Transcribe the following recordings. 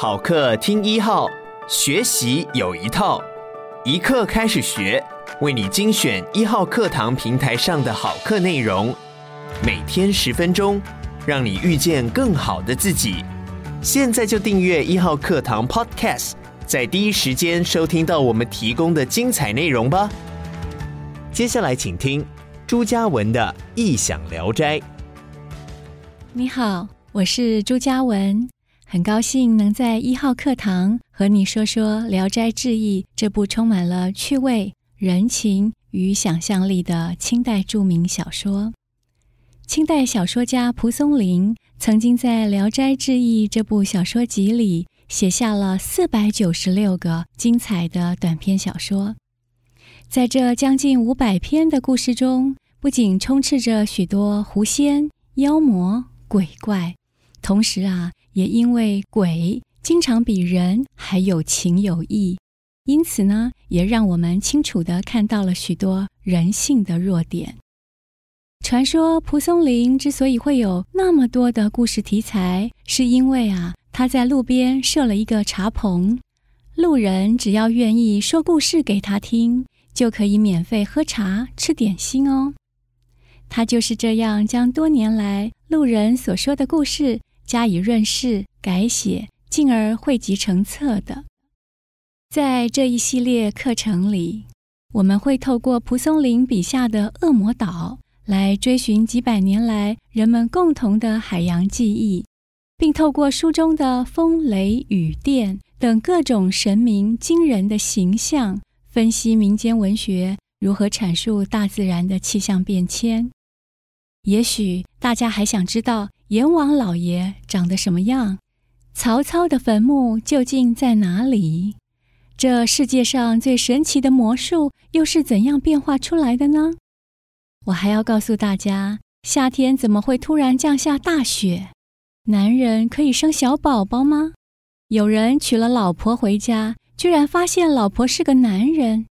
好课听一号，学习有一套，一课开始学，为你精选一号课堂平台上的好课内容，每天十分钟，让你遇见更好的自己。现在就订阅一号课堂 Podcast，在第一时间收听到我们提供的精彩内容吧。接下来请听朱家文的《异想聊斋》。你好，我是朱家文。很高兴能在一号课堂和你说说《聊斋志异》这部充满了趣味、人情与想象力的清代著名小说。清代小说家蒲松龄曾经在《聊斋志异》这部小说集里写下了四百九十六个精彩的短篇小说。在这将近五百篇的故事中，不仅充斥着许多狐仙、妖魔、鬼怪，同时啊。也因为鬼经常比人还有情有义，因此呢，也让我们清楚地看到了许多人性的弱点。传说蒲松龄之所以会有那么多的故事题材，是因为啊，他在路边设了一个茶棚，路人只要愿意说故事给他听，就可以免费喝茶吃点心哦。他就是这样将多年来路人所说的故事。加以润饰、改写，进而汇集成册的。在这一系列课程里，我们会透过蒲松龄笔下的恶魔岛，来追寻几百年来人们共同的海洋记忆，并透过书中的风、雷、雨、电等各种神明惊人的形象，分析民间文学如何阐述大自然的气象变迁。也许大家还想知道。阎王老爷长得什么样？曹操的坟墓究竟在哪里？这世界上最神奇的魔术又是怎样变化出来的呢？我还要告诉大家，夏天怎么会突然降下大雪？男人可以生小宝宝吗？有人娶了老婆回家，居然发现老婆是个男人。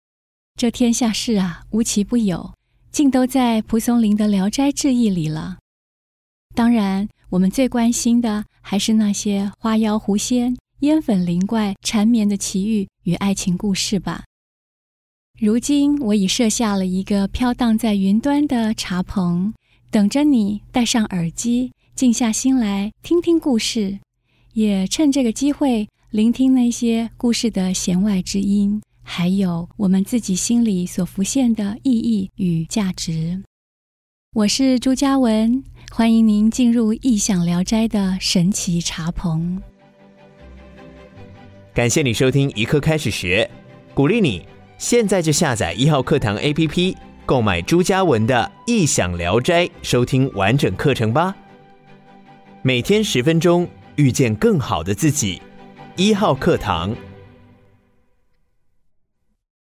这天下事啊，无奇不有，尽都在蒲松龄的《聊斋志异》里了。当然，我们最关心的还是那些花妖狐仙、烟粉灵怪缠绵的奇遇与爱情故事吧。如今，我已设下了一个飘荡在云端的茶棚，等着你戴上耳机，静下心来听听故事，也趁这个机会聆听那些故事的弦外之音，还有我们自己心里所浮现的意义与价值。我是朱嘉文。欢迎您进入《异想聊斋》的神奇茶棚。感谢你收听一课开始学，鼓励你现在就下载一号课堂 APP，购买朱家文的《异想聊斋》，收听完整课程吧。每天十分钟，遇见更好的自己。一号课堂。